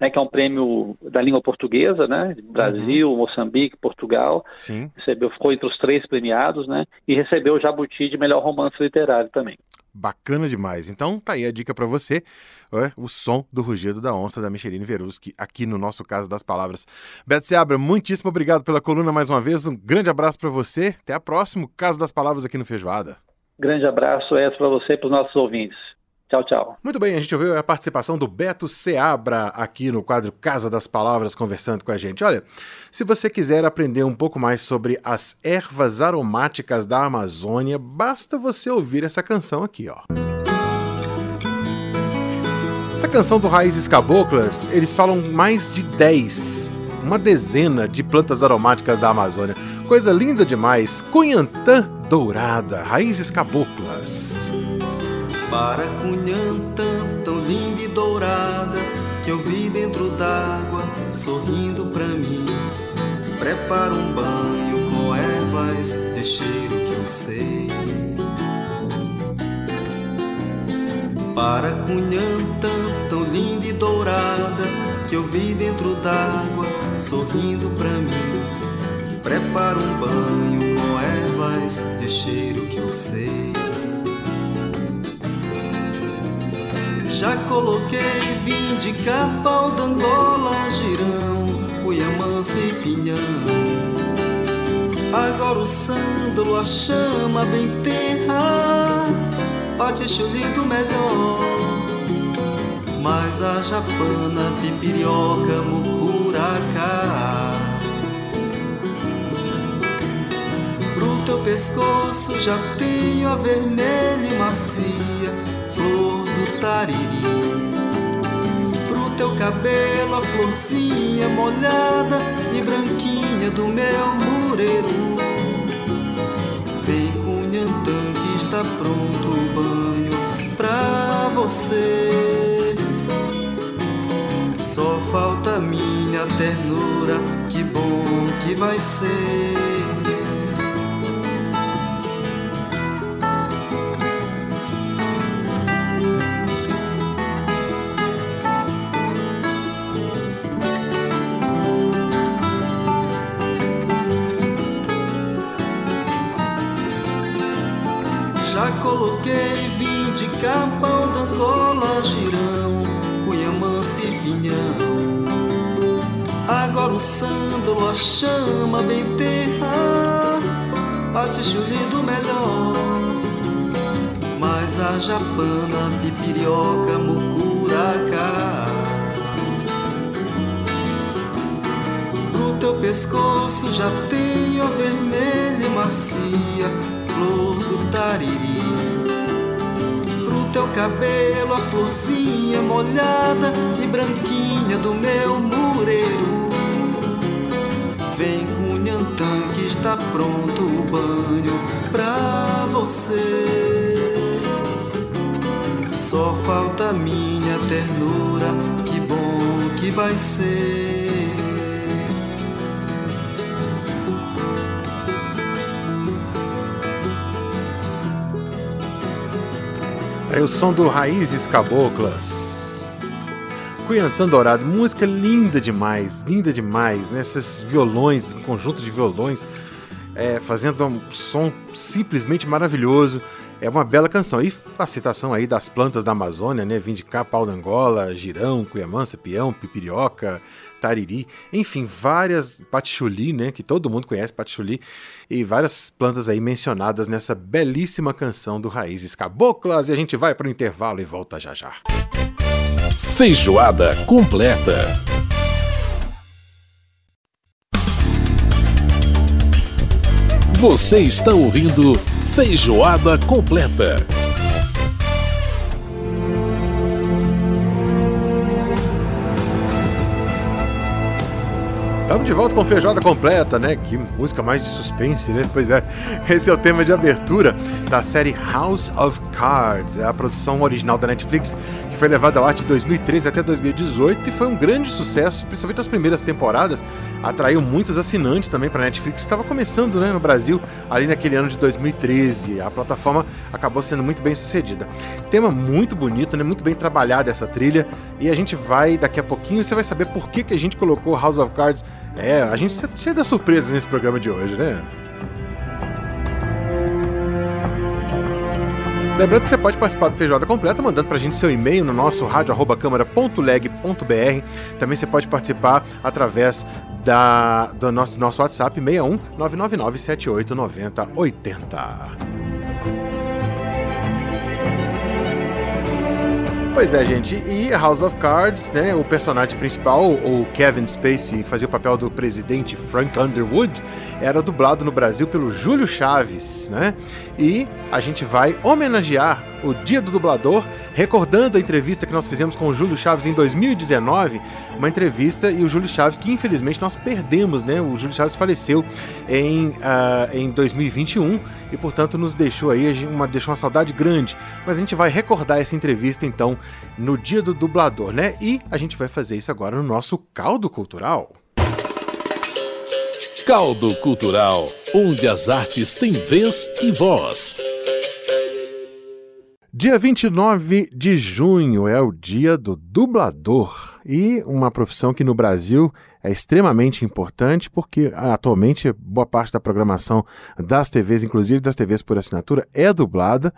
né, que é um prêmio da língua portuguesa, né, Brasil, Uhum. Moçambique, Portugal, Sim. recebeu, ficou entre os três premiados, né, e recebeu o Jabuti de melhor romance literário também. Bacana demais. Então, tá aí a dica pra você, é, o som do rugido da onça da Micheline Veruski, aqui no nosso caso das palavras. Beto Seabra, muitíssimo obrigado pela coluna mais uma vez. Um grande abraço pra você. Até a próxima, Caso das Palavras aqui no Feijoada. Grande abraço, Edson, para você e para os nossos ouvintes. Tchau, tchau. Muito bem, a gente ouviu a participação do Beto Seabra aqui no quadro Casa das Palavras conversando com a gente. Olha, se você quiser aprender um pouco mais sobre as ervas aromáticas da Amazônia, basta você ouvir essa canção aqui, ó. Essa canção do Raízes Caboclas, eles falam mais de 10, uma dezena de plantas aromáticas da Amazônia. Coisa linda demais. Cunhantã Dourada, Raízes Caboclas. Para Cunhantã, tão linda e dourada, que eu vi dentro d'água, sorrindo pra mim. Prepara um banho com ervas de cheiro que eu sei. Para Cunhantã, tão linda e dourada, que eu vi dentro d'água, sorrindo pra mim. Prepara um banho com ervas de cheiro que eu sei. Já coloquei vim de capau, dangola, girão, cuiamança e pinhão. Agora o sândalo, a chama bem terra, bate chulido melhor. Mas a japana, pipirioca, mucuracá. Pro teu pescoço já tenho a vermelha e macia tariri. Pro teu cabelo a florzinha molhada e branquinha do meu mureiro. Vem Cunhantã que está pronto o banho pra você. Só falta minha ternura, que bom que vai ser. Capão, dangola, girão, cuiamança e pinhão. Agora o sândalo, a chama bem terra, bate chulido melhor. Mas a japana, pipirioca, mucuracá. Pro teu pescoço já tenho a vermelha macia flor do tariri. Teu cabelo a florzinha molhada e branquinha do meu mureiro. Vem Cunhantã que está pronto o banho pra você. Só falta minha ternura, que bom que vai ser. Aí o som do Raízes Caboclas. Cunhantã Dourado, música linda demais, linda demais, né? Esses violões, um conjunto de violões, é, fazendo um som simplesmente maravilhoso. É uma bela canção. E a citação aí das plantas da Amazônia, né? Cá, pau da Angola, girão, cuiamança, peão, pipirioca, tariri, enfim, várias patchouli, né, que todo mundo conhece patchouli, e várias plantas aí mencionadas nessa belíssima canção do Raízes Caboclas, e a gente vai para o intervalo e volta já já. Feijoada completa. Você está ouvindo Feijoada completa. Estamos de volta com Feijoada Completa, né? Que música mais de suspense, né? Pois é, esse é o tema de abertura da série House of Cards, é a produção original da Netflix, que foi levada ao ar de 2013 até 2018 e foi um grande sucesso, principalmente nas primeiras temporadas. Atraiu muitos assinantes também para a Netflix, que estava começando né, no Brasil ali naquele ano de 2013. A plataforma acabou sendo muito bem sucedida. Tema muito bonito, né? Muito bem trabalhada essa trilha. E a gente vai, daqui a pouquinho, você vai saber por que, que a gente colocou House of Cards é, a gente está cheio de surpresas nesse programa de hoje, né? Lembrando que você pode participar do Feijoada Completa mandando pra gente seu e-mail no nosso rádio.câmara.leg.br. Também você pode participar através da, do nosso, nosso WhatsApp 61 999 78 90 80. Pois é, gente. E House of Cards, né? O personagem principal, o Kevin Spacey, que fazia o papel do presidente Frank Underwood, era dublado no Brasil pelo Júlio Chaves, né? E a gente vai homenagear o Dia do Dublador, recordando a entrevista que nós fizemos com o Júlio Chaves em 2019, uma entrevista e o Júlio Chaves que infelizmente nós perdemos, né? O Júlio Chaves faleceu em, uh, em 2021 e portanto nos deixou aí uma deixou uma saudade grande. Mas a gente vai recordar essa entrevista então no Dia do Dublador, né? E a gente vai fazer isso agora no nosso caldo cultural. Caldo Cultural, onde as artes têm vez e voz. Dia 29 de junho é o dia do dublador. E uma profissão que no Brasil é extremamente importante porque atualmente boa parte da programação das TVs, inclusive das TVs por assinatura, é dublada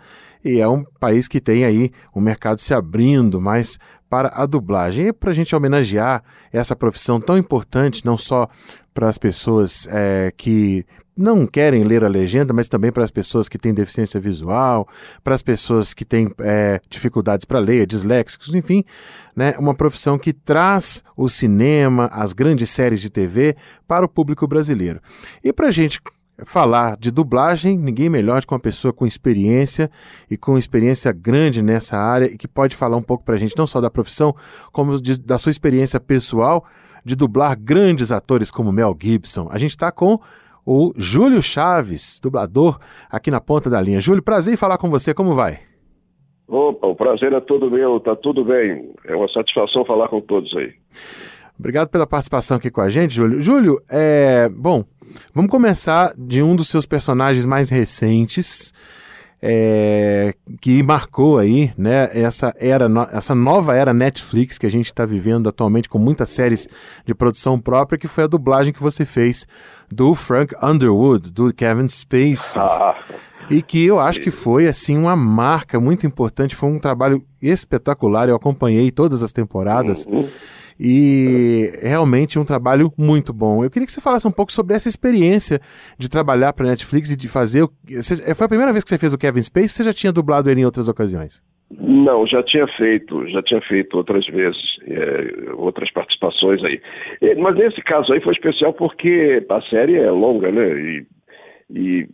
e é um país que tem aí o um mercado se abrindo mais para a dublagem. E para a gente homenagear essa profissão tão importante, não só para as pessoas é, que não querem ler a legenda, mas também para as pessoas que têm deficiência visual, para as pessoas que têm é, dificuldades para ler, disléxicos, enfim, né, uma profissão que traz o cinema, as grandes séries de TV para o público brasileiro. E para a gente falar de dublagem, ninguém melhor que uma pessoa com experiência e com experiência grande nessa área e que pode falar um pouco para a gente não só da profissão, como de, da sua experiência pessoal de dublar grandes atores como Mel Gibson. A gente está com o Júlio Chaves, dublador, aqui na ponta da linha. Júlio, prazer em falar com você, como vai? Opa, o prazer é todo meu, tá tudo bem. É uma satisfação falar com todos aí. Obrigado pela participação aqui com a gente, Júlio. Júlio, é... bom, vamos começar de um dos seus personagens mais recentes, é, que marcou aí, né, essa era, essa nova era Netflix que a gente está vivendo atualmente com muitas séries de produção própria, que foi a dublagem que você fez do Frank Underwood, do Kevin Spacey. Ah. E que eu acho que foi assim uma marca muito importante, foi um trabalho espetacular. Eu acompanhei todas as temporadas. Uhum e realmente um trabalho muito bom. Eu queria que você falasse um pouco sobre essa experiência de trabalhar para Netflix e de fazer. Você, foi a primeira vez que você fez o Kevin Space? Você já tinha dublado ele em outras ocasiões? Não, já tinha feito, já tinha feito outras vezes, é, outras participações aí. Mas nesse caso aí foi especial porque a série é longa, né? E, e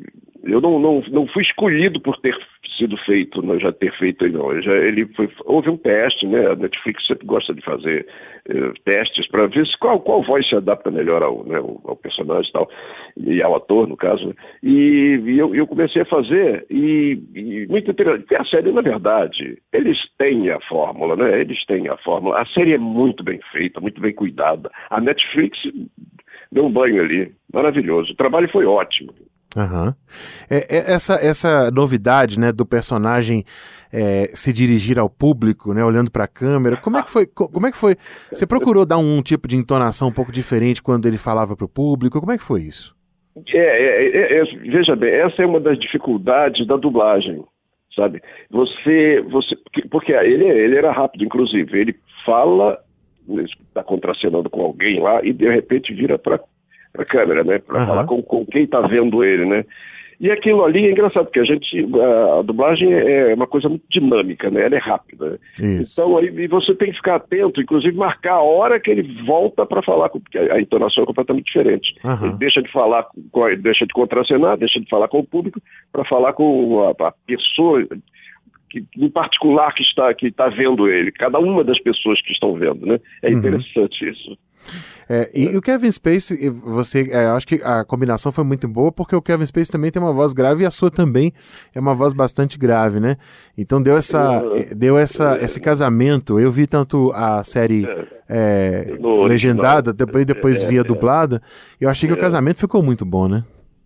eu não, não, não fui escolhido por ter sido feito, não, já ter feito não. Já, ele foi, houve um teste, né? A Netflix sempre gosta de fazer eh, testes para ver se, qual, qual voz se adapta melhor ao, né, ao, personagem e tal, e ao ator, no caso. Né? E, e eu, eu, comecei a fazer, e, e muito interessante. A série, na verdade, eles têm a fórmula, né? Eles têm a fórmula. A série é muito bem feita, muito bem cuidada. A Netflix deu um banho ali, maravilhoso. O trabalho foi ótimo. Uhum. É, é, essa, essa novidade né, do personagem é, se dirigir ao público, né, olhando para a câmera, como é que foi? Como é que foi? Você procurou dar um, tipo de entonação um pouco diferente quando ele falava para o público? Como é que foi isso? É, é, é, é, veja bem, essa é uma das dificuldades da dublagem. sabe? Você, você, porque- ele, ele era rápido, inclusive, ele fala, está contracenando com alguém lá e de repente vira para a câmera, né? Para Aham. falar com, com quem está vendo ele, né? E aquilo ali é engraçado, porque a gente, a, a dublagem é uma coisa muito dinâmica, né? Ela é rápida. né? Isso. Então aí e você tem que ficar atento, inclusive marcar a hora que ele volta para falar, com- porque a, a entonação é completamente diferente. Aham. Ele deixa de falar, deixa de contracenar, deixa de falar com o público para falar com a, a pessoa que, em particular que está que está vendo ele, cada uma das pessoas que estão vendo, né? É Uhum. interessante isso. É, e o Kevin Spacey, você, é, acho que a combinação foi muito boa, porque o Kevin Spacey também tem uma voz grave e a sua também é uma voz bastante grave, né? Então deu essa, eh, deu essa, esse casamento. Eu vi tanto a série é, original. legendada, depois, depois É, via é. dublada. Eu achei que o casamento ficou muito bom, né?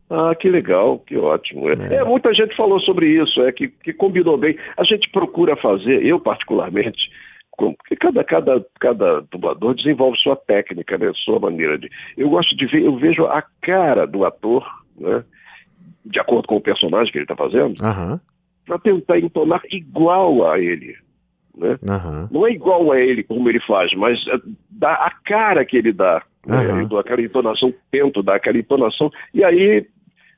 Ah, que legal, que ótimo. É, é, muita gente falou sobre isso, é que, que combinou bem. A gente procura fazer, eu particularmente, porque cada, cada, cada dublador desenvolve sua técnica, né, sua maneira de. Eu gosto de ver, eu vejo a cara do ator, né, de acordo com o personagem que ele está fazendo, Aham, para tentar entonar igual a ele. Né? aham. Não é igual a ele como ele faz, mas é, dá a cara que ele dá. Né? Eu dou aquela entonação, tento dar aquela entonação, e aí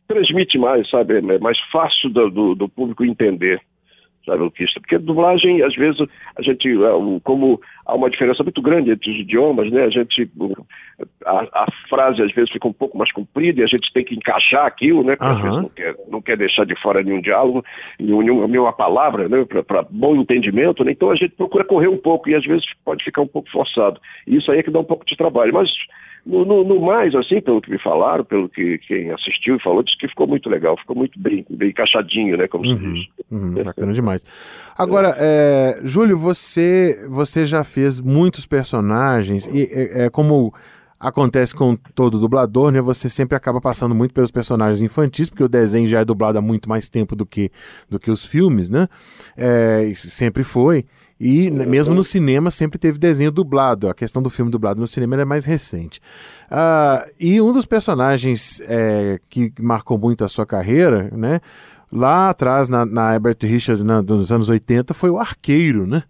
transmite mais, sabe? É mais fácil do, do, do público entender. Sabe o que isso? Porque dublagem, às vezes, a gente, o- como há uma diferença muito grande entre os idiomas, né? A gente, a, a frase às vezes fica um pouco mais comprida e a gente tem que encaixar aquilo, né? Porque às Aham. vezes não quer, não quer deixar de fora nenhum diálogo, nenhum, nenhuma, nenhuma palavra, né? Para bom entendimento, né? Então a gente procura correr um pouco e às vezes pode ficar um pouco forçado. E isso aí é que dá um pouco de trabalho. Mas no, no- no mais, assim, pelo que me falaram, pelo que quem assistiu e falou, disse que ficou muito legal, ficou muito bem, bem encaixadinho, né? Como se diz. Uhum, bacana demais. Agora, é, Júlio, você, você já fez muitos personagens e é, é como acontece com todo dublador, né? Você sempre acaba passando muito pelos personagens infantis, porque o desenho já é dublado há muito mais tempo do que, do que os filmes, né? É, sempre foi. E né, mesmo no cinema sempre teve desenho dublado. A questão do filme dublado no cinema é mais recente. Ah, e um dos personagens é, que marcou muito a sua carreira, né? Lá atrás, na, na Herbert Richards, na, dos anos 80, foi o arqueiro, né?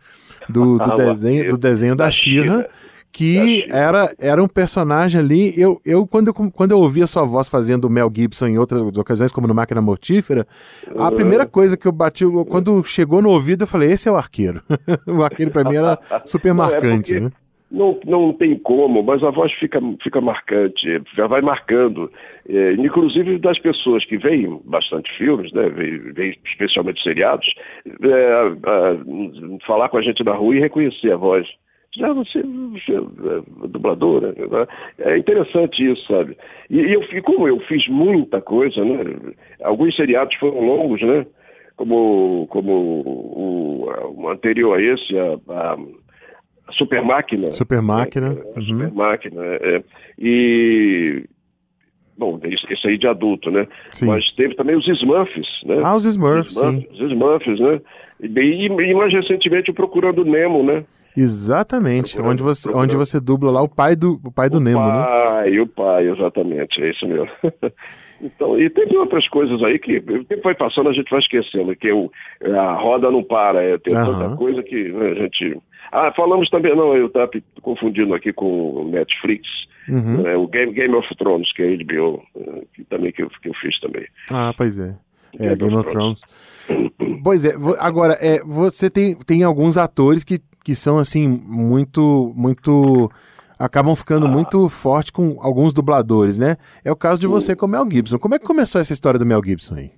Do, do desenho, do desenho da, Shira, que era, era um personagem ali. Eu, eu, quando, eu, quando eu ouvi a sua voz fazendo o Mel Gibson em outras ocasiões, como no Máquina Mortífera, a primeira coisa que eu bati, quando chegou no ouvido, eu falei: esse é o arqueiro. o arqueiro pra mim era super Não, é marcante, porque né? Não, não tem como, mas a voz fica, fica marcante, já vai marcando. É, inclusive das pessoas que veem bastante filmes, né, veem, especialmente seriados, é, a- falar com a gente na rua e reconhecer a voz. Já você, você é dubladora. Né? É interessante isso, sabe? E, e eu, como eu fiz muita coisa, né? Alguns seriados foram longos, né? Como, como o, o anterior a esse, a a Super Máquina. Super Máquina, né? A uhum. Super Máquina. é. E. Bom, esse, esse aí de adulto, né? Sim. Mas teve também os Smurfs, né? Ah, os Smurfs, sim. Os Smurfs, né? E, e, e mais recentemente o Procurando Nemo, né? Exatamente, Procurando- onde você, procurando. onde você dubla lá o pai do, o pai do Nemo, né? pai, o pai, exatamente, é isso mesmo. então, e teve outras coisas aí que o tempo vai passando, a gente vai esquecendo, que o, a roda não para, é, tem Aham. tanta coisa que né, a gente. Ah, falamos também, não, eu estava confundindo aqui com o Netflix, Uhum. né, o Game, Game of Thrones, que é HBO, eh, que também que eu, que eu fiz também. Ah, pois é. É, Game of Thrones. Pois é, agora, é, você tem, tem alguns atores que, que são, assim, muito, muito... Acabam ficando muito forte com alguns dubladores, né? É o caso de você com o Mel Gibson. Como é que começou essa história do Mel Gibson aí?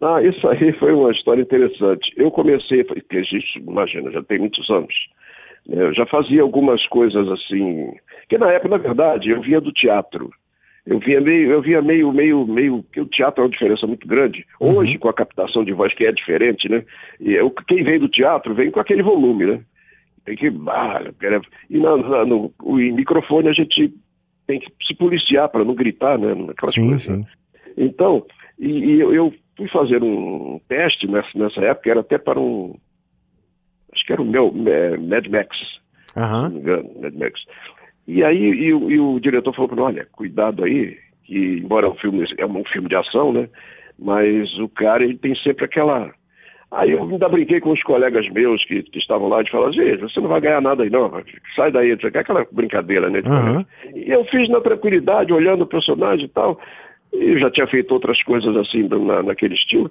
Ah, isso aí foi uma história interessante. Eu comecei, porque a gente, imagina, já tem muitos anos. né, Eu já fazia algumas coisas assim, que na época, na verdade, eu via do teatro. Eu via meio, eu via meio, meio, meio, que o teatro é uma diferença muito grande. Hoje, com a captação de voz que é diferente, né? E eu, quem vem do teatro vem com aquele volume, né? Tem que. Ah, quero- e na, na- no o microfone a gente tem que se policiar para não gritar, né? Aquelas Sim, coisas, sim. né? Então, e, e eu, eu fui fazer um teste nessa, nessa época, era até para um. Acho que era o meu é, Mad Max, se Aham. não me engano, Mad Max. E aí e, o- e o diretor falou para mim, olha, cuidado aí, que embora o filme é um filme de ação, né? Mas o cara ele tem sempre aquela Aí eu ainda brinquei com os colegas meus que, que estavam lá de falar, gente, você não vai ganhar nada aí não, sai daí, aquela brincadeira, né? colega. E eu fiz na tranquilidade, olhando o personagem e tal, e já tinha feito outras coisas assim na, naquele estilo,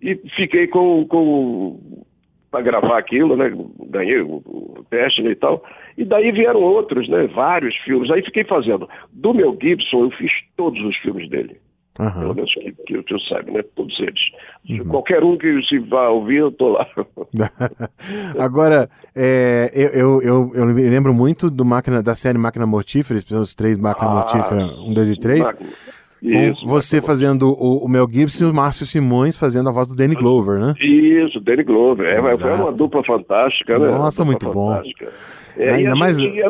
e fiquei com, com para gravar aquilo, né? Ganhei o, o teste né, e tal. E daí vieram outros, né? Vários filmes. Aí fiquei fazendo. Do Mel Gibson, eu fiz todos os filmes dele. Aham. Pelo menos que, que, que eu saiba, né? Todos eles. Qualquer um que se vá ouvir, eu tô lá. Agora, é, eu, eu, eu, eu me lembro muito do máquina, da série Máquina Mortífera, os três Máquina Ah, Mortífera, 1, 2 e 3. Máquina. Com Isso, você Máquina fazendo o, o Mel Gibson e o Márcio Simões fazendo a voz do Danny Glover, né? Isso, Danny Glover. É, foi uma dupla fantástica, né? Nossa, dupla muito bom. É, Ainda mais- gente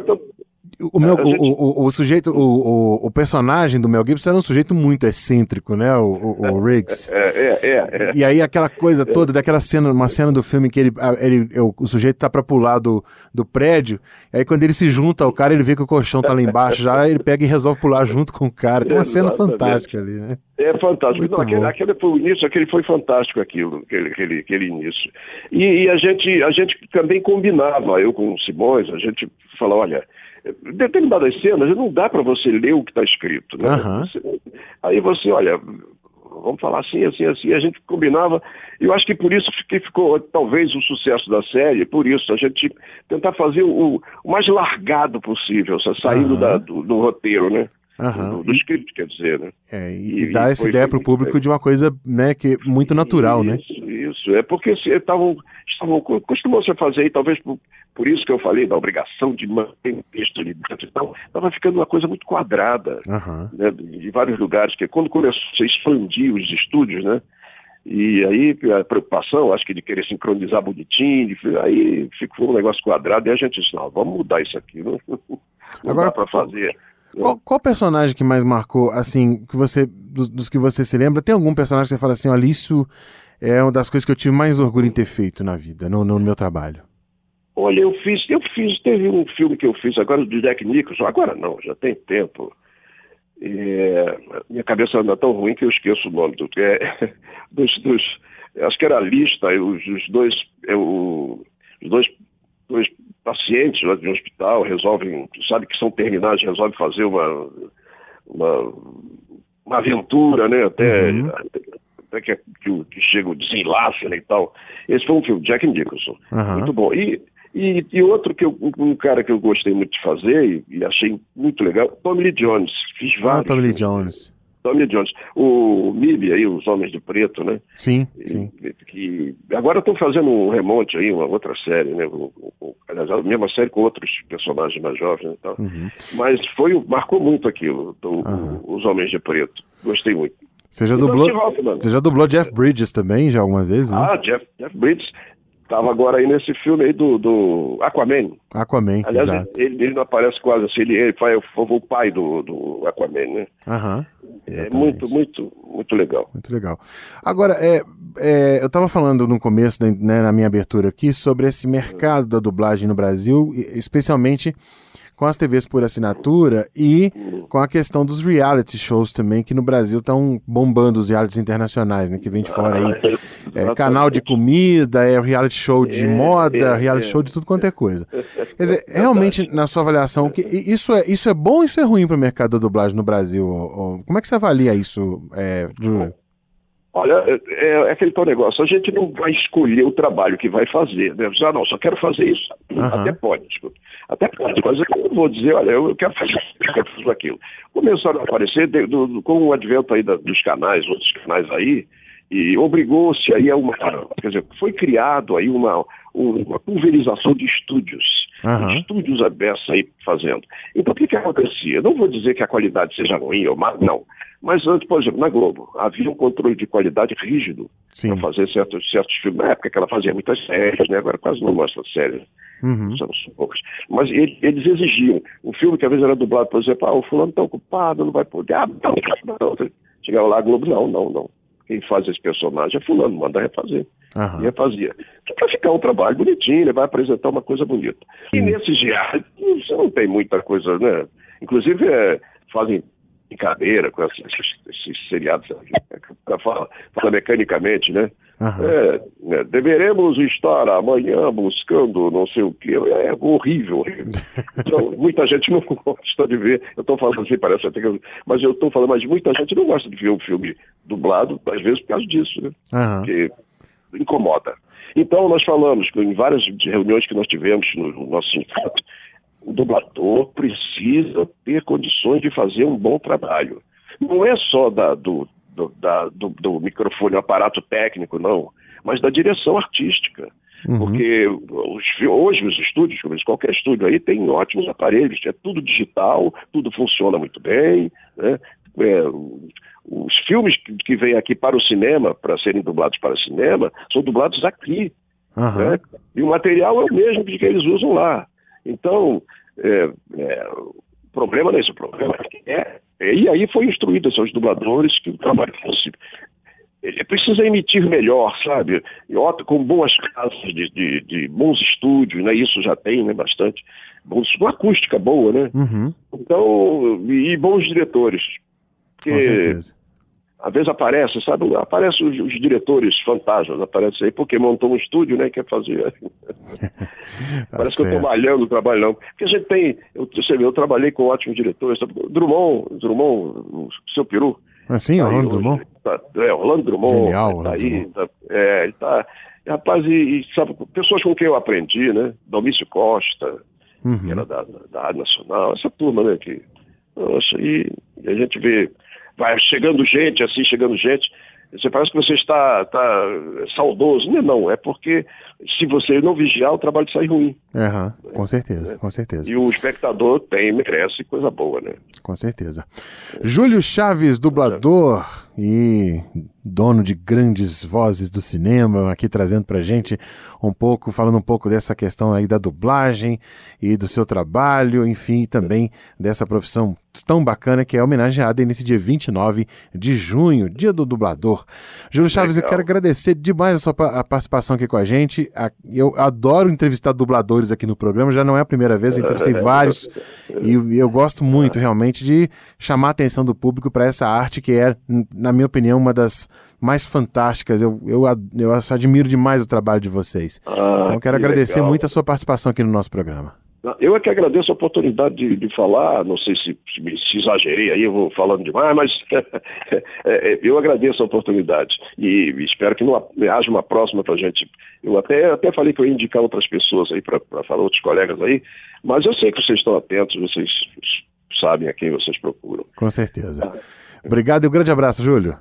O, Mel, A gente- o, o, o sujeito, o, o, personagem do Mel Gibson era um sujeito muito excêntrico, né? O, o, o Riggs. É, é, é, é. E aí aquela coisa toda, daquela cena, uma cena do filme que ele, ele o, sujeito tá pra pular do, do prédio, aí quando ele se junta ao cara, ele vê que o colchão tá lá embaixo já, ele pega e resolve pular junto com o cara. Tem uma cena fantástica ali, né? É fantástico. Muito Não, aquele, aquele foi o início, aquele foi fantástico aquilo, aquele, aquele, aquele início. E, e a, gente, a gente também combinava, eu com o Simões, a gente fala, olha, determinadas cenas não dá para você ler o que está escrito. Né? Você- aí você, olha, vamos falar assim, assim, assim, a gente combinava. E eu acho que por isso que ficou talvez o sucesso da série, por isso, a gente tentar fazer o, o mais largado possível, sa- saindo Aham. da- do, do roteiro, né? Aham. Do, do E- script, quer dizer, né? É, e, E- e e essa ideia pro muito público de uma coisa, né, que é muito natural, né? Isso. É porque estavam, estavam costumou-se a fazer, e talvez por, por isso que eu falei da obrigação de manter um texto ali dentro e tal, estava ficando uma coisa muito quadrada, Aham. né, de vários lugares, que quando começou a expandir os estúdios, né, e aí a preocupação, acho que de querer sincronizar bonitinho, de- aí ficou um negócio quadrado, e a gente disse, não, vamos mudar isso aqui, não, não Agora, dá para fazer. Qual, qual personagem que mais marcou, assim, que você, dos, dos que você se lembra? Tem algum personagem que você fala assim, olha, isso é uma das coisas que eu tive mais orgulho em ter feito na vida, no, no meu trabalho? Olha, eu fiz, eu fiz, teve um filme que eu fiz agora do Jack Nicholson, agora não, já tem tempo. É, minha cabeça anda tão ruim que eu esqueço o nome do é, dos, dos acho que era a lista, os, os dois, é, o- os dois, dois pacientes lá de um hospital resolvem, sabe que são terminais, resolvem fazer uma, uma, uma aventura, né? Até, Uhum. Até que, que, que chega o desenlace né, e tal. Esse foi um filme, Jack Nicholson. Aham. Muito bom. E, e, e outro que eu, um cara que eu gostei muito de fazer e, e achei muito legal, Tommy Lee Jones. Fiz Ah, vários. Tommy Lee. Jones. Tommy Lee Jones. O MIB aí, Os Homens de Preto, né? Sim, sim. Que, agora estão fazendo um remonte aí, uma outra série, né? Aliás, a mesma série com outros personagens mais jovens né, e tal. Uhum. Mas foi, marcou muito aquilo, o- Aham. Os Homens de Preto. Gostei muito. Você já dublou, Hoffman. você já dublou Jeff Bridges também, já algumas vezes, né? Ah, Jeff, Jeff Bridges estava agora aí nesse filme aí do, do Aquaman. Aquaman, Aliás, exato. ele, ele não aparece quase assim, ele, ele faz foi o pai do, do Aquaman, né? Aham. É exatamente. muito, muito, muito legal. Muito legal. Agora, é, é, eu estava falando no começo, né, na minha abertura aqui, sobre esse mercado da dublagem no Brasil, especialmente com as TVs por assinatura e com a questão dos reality shows também, que no Brasil estão bombando os realities internacionais, né, que vem de fora aí. É, canal de comida, é reality show de É, moda, é, reality é. show de tudo quanto é coisa. Quer dizer, realmente, na sua avaliação, que, isso, é, isso é bom ou isso é ruim para o mercado da dublagem no Brasil? Como é que você avalia isso, é, Júlio? Olha, é, é aquele tal negócio, a gente não vai escolher o trabalho que vai fazer, né? Ah, não, só quero fazer isso. Aham. Até pode, desculpa. Até pode, mas eu não vou dizer, olha, eu quero fazer isso, eu quero fazer aquilo. Começaram a aparecer de- do- do- com o advento aí da- dos canais, outros canais aí, e obrigou-se aí a uma, quer dizer, foi criado aí uma, uma pulverização de estúdios, Aham. estúdios abertos aí fazendo. Então o que que acontecia? Não vou dizer que a qualidade seja ruim ou má, não. Mas antes, por exemplo, na Globo, havia um controle de qualidade rígido para fazer certos, certos filmes. Na época que ela fazia muitas séries, né? agora quase não mostra séries, Uhum. são, poucas. Mas ele- eles exigiam. Um filme que às vezes era dublado, por exemplo, ah, o fulano está ocupado, não vai poder. Ah, não, não, não. Chegava lá, a Globo, não, não, não. Quem faz esse personagem é fulano, manda refazer. E Aham. refazia. Para ficar um trabalho bonitinho, ele vai apresentar uma coisa bonita. E nesses diários, você não tem muita coisa, né? Inclusive, é, fazem brincadeira com esses, esses seriados. Fala, fala mecanicamente, né? Aham. É, né, deveremos estar amanhã buscando não sei o que. É horrível. Então, muita gente não gosta de ver. Eu estou falando assim, parece até que. eu- Mas eu estou falando, mas muita gente não gosta de ver um filme dublado, às vezes por causa disso, né? Aham. Porque incomoda. Então, nós falamos em várias reuniões que nós tivemos no, no nosso sindicato, o dublador precisa ter condições de fazer um bom trabalho. Não é só da- do, do, da- do- do microfone, o aparato técnico, não, mas da direção artística. Porque os hoje os estúdios, como qualquer estúdio aí, tem ótimos aparelhos, é tudo digital, tudo funciona muito bem. Né? É, os filmes que, que vêm aqui para o cinema, para serem dublados para o cinema, são dublados aqui. Aham. né? E o material é o mesmo que eles usam lá. Então, é, é, o problema não é esse, o problema é é. E aí foi instruído aos dubladores que o trabalho fosse. Ele precisa emitir melhor, sabe? Com boas casas de, de, de bons estúdios, né? Isso já tem, né? Bastante. Bons, uma acústica boa, né? Uhum. Então, e, e bons diretores. Com Porque certeza. Às vezes aparece, sabe? Aparecem os, os diretores fantasmas, aparecem aí porque montou um estúdio, né? Quer fazer. Parece que eu estou malhando o trabalho, não. Porque a gente tem. Eu, você vê, eu trabalhei com ótimos diretores. sabe? Drummond, Drummond, o seu peru. Assim, tá Orlando. Drummond? Tá, é, Orlando Drummond. Genial, tá Orlando aí. Drummond. Tá, é, ele tá. Rapaz, e, e sabe, pessoas com quem eu aprendi, né? Domício Costa, que Uhum. era da, da, da Nacional, essa turma, né? Que, nossa, e, e a gente vê, vai chegando gente, assim, chegando gente, você parece que você está, está saudoso. Não, é não, é porque se você não vigiar, o trabalho sai ruim. Aham, com certeza, com certeza. E o espectador tem, merece coisa boa, né? Com certeza. Júlio Chaves, dublador e dono de grandes vozes do cinema, aqui trazendo pra gente um pouco, falando um pouco dessa questão aí da dublagem e do seu trabalho, enfim, também dessa profissão tão bacana que é homenageada nesse dia 29 de junho, dia do dublador. Júlio Chaves, eu Legal. quero agradecer demais a sua a participação aqui com a gente. A- Eu adoro entrevistar dubladores aqui no programa, já não é a primeira vez, eu entrevistei vários e eu gosto muito realmente de chamar a atenção do público para essa arte que é, n- na minha opinião, uma das mais fantásticas. Eu, eu, eu admiro demais o trabalho de vocês. Ah, então eu quero que agradecer legal. muito a sua participação aqui no nosso programa. Eu é que agradeço a oportunidade de, de falar, não sei se, se, exagerei aí, eu vou falando demais, mas é, é, eu agradeço a oportunidade e espero que não ha- haja uma próxima para a gente. Eu até, até falei que eu ia indicar outras pessoas aí para falar, outros colegas aí, mas eu sei que vocês estão atentos, vocês sabem a quem vocês procuram. Com certeza. Obrigado e um grande abraço, Júlio.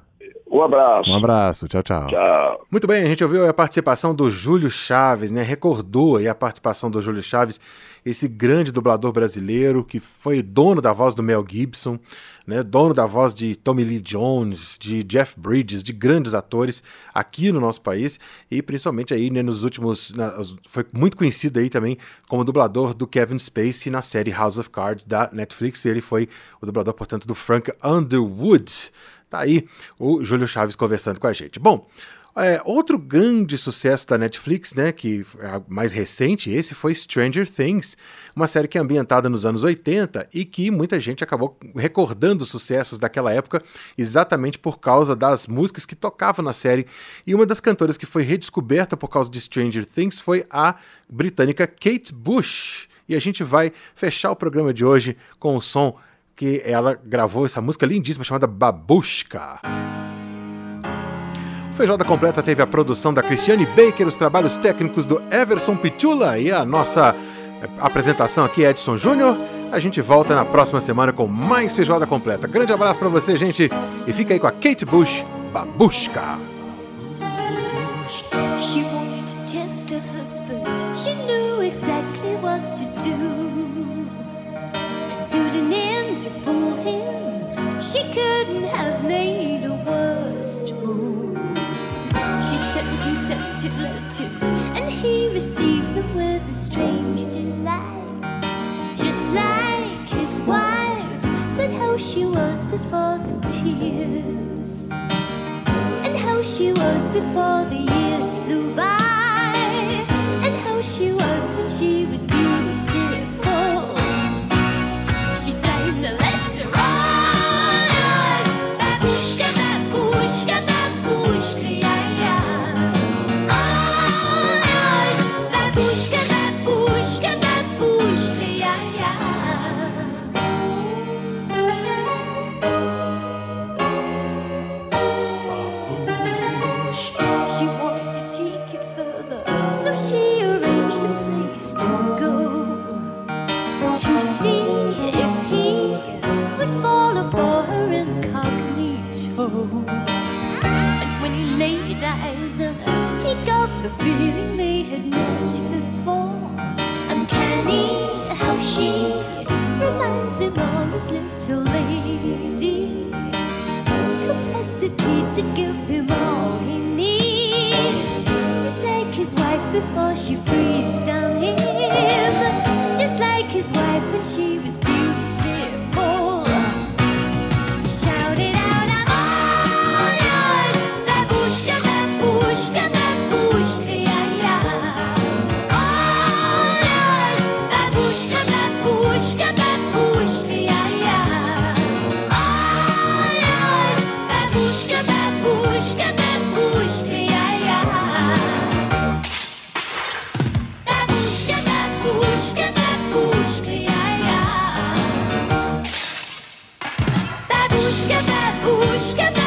Um abraço. Um abraço. Tchau, tchau. Tchau. Muito bem, a gente ouviu a participação do Júlio Chaves, né? Recordou aí a participação do Júlio Chaves, esse grande dublador brasileiro que foi dono da voz do Mel Gibson, né? Dono da voz de Tommy Lee Jones, de Jeff Bridges, de grandes atores aqui no nosso país e principalmente aí né, nos últimos na- foi muito conhecido aí também como dublador do Kevin Spacey na série House of Cards da Netflix. Ele foi o dublador, portanto, do Frank Underwood. Tá aí o Júlio Chaves conversando com a gente. Bom, é, outro grande sucesso da Netflix, né, que é mais recente, esse foi Stranger Things, uma série que é ambientada nos anos 80 e que muita gente acabou recordando os sucessos daquela época exatamente por causa das músicas que tocavam na série. E uma das cantoras que foi redescoberta por causa de Stranger Things foi a britânica Kate Bush. E a gente vai fechar o programa de hoje com o som que ela gravou essa música lindíssima chamada Babushka. O Feijoada Completa teve a produção da Cristiane Baker, os trabalhos técnicos do Everson Pitula e a nossa eh, apresentação aqui, Edson Júnior. A gente volta na próxima semana com mais Feijoada Completa. Grande abraço pra você, gente, e fica aí com a Kate Bush, Babushka. She wanted to test her husband. She knew exactly what to do. To fool him. She couldn't have made a worse move. She sent him scented letters, and he received them with a strange delight. Just like his wife, but how she was before the tears and how she was before the years flew by, and how she was when she was beautiful in the once before. Uncanny how she reminds him of his little lady. Capacity to give him all he needs. Just like his wife before she freezed on him. Just like his wife when she was beautiful. Babushka, babushka, yeah, yeah. All yours, babushka, babushka, babushka, yeah, yeah. Babushka, babushka, babushka, yeah, yeah. Babushka, babushka, babushka,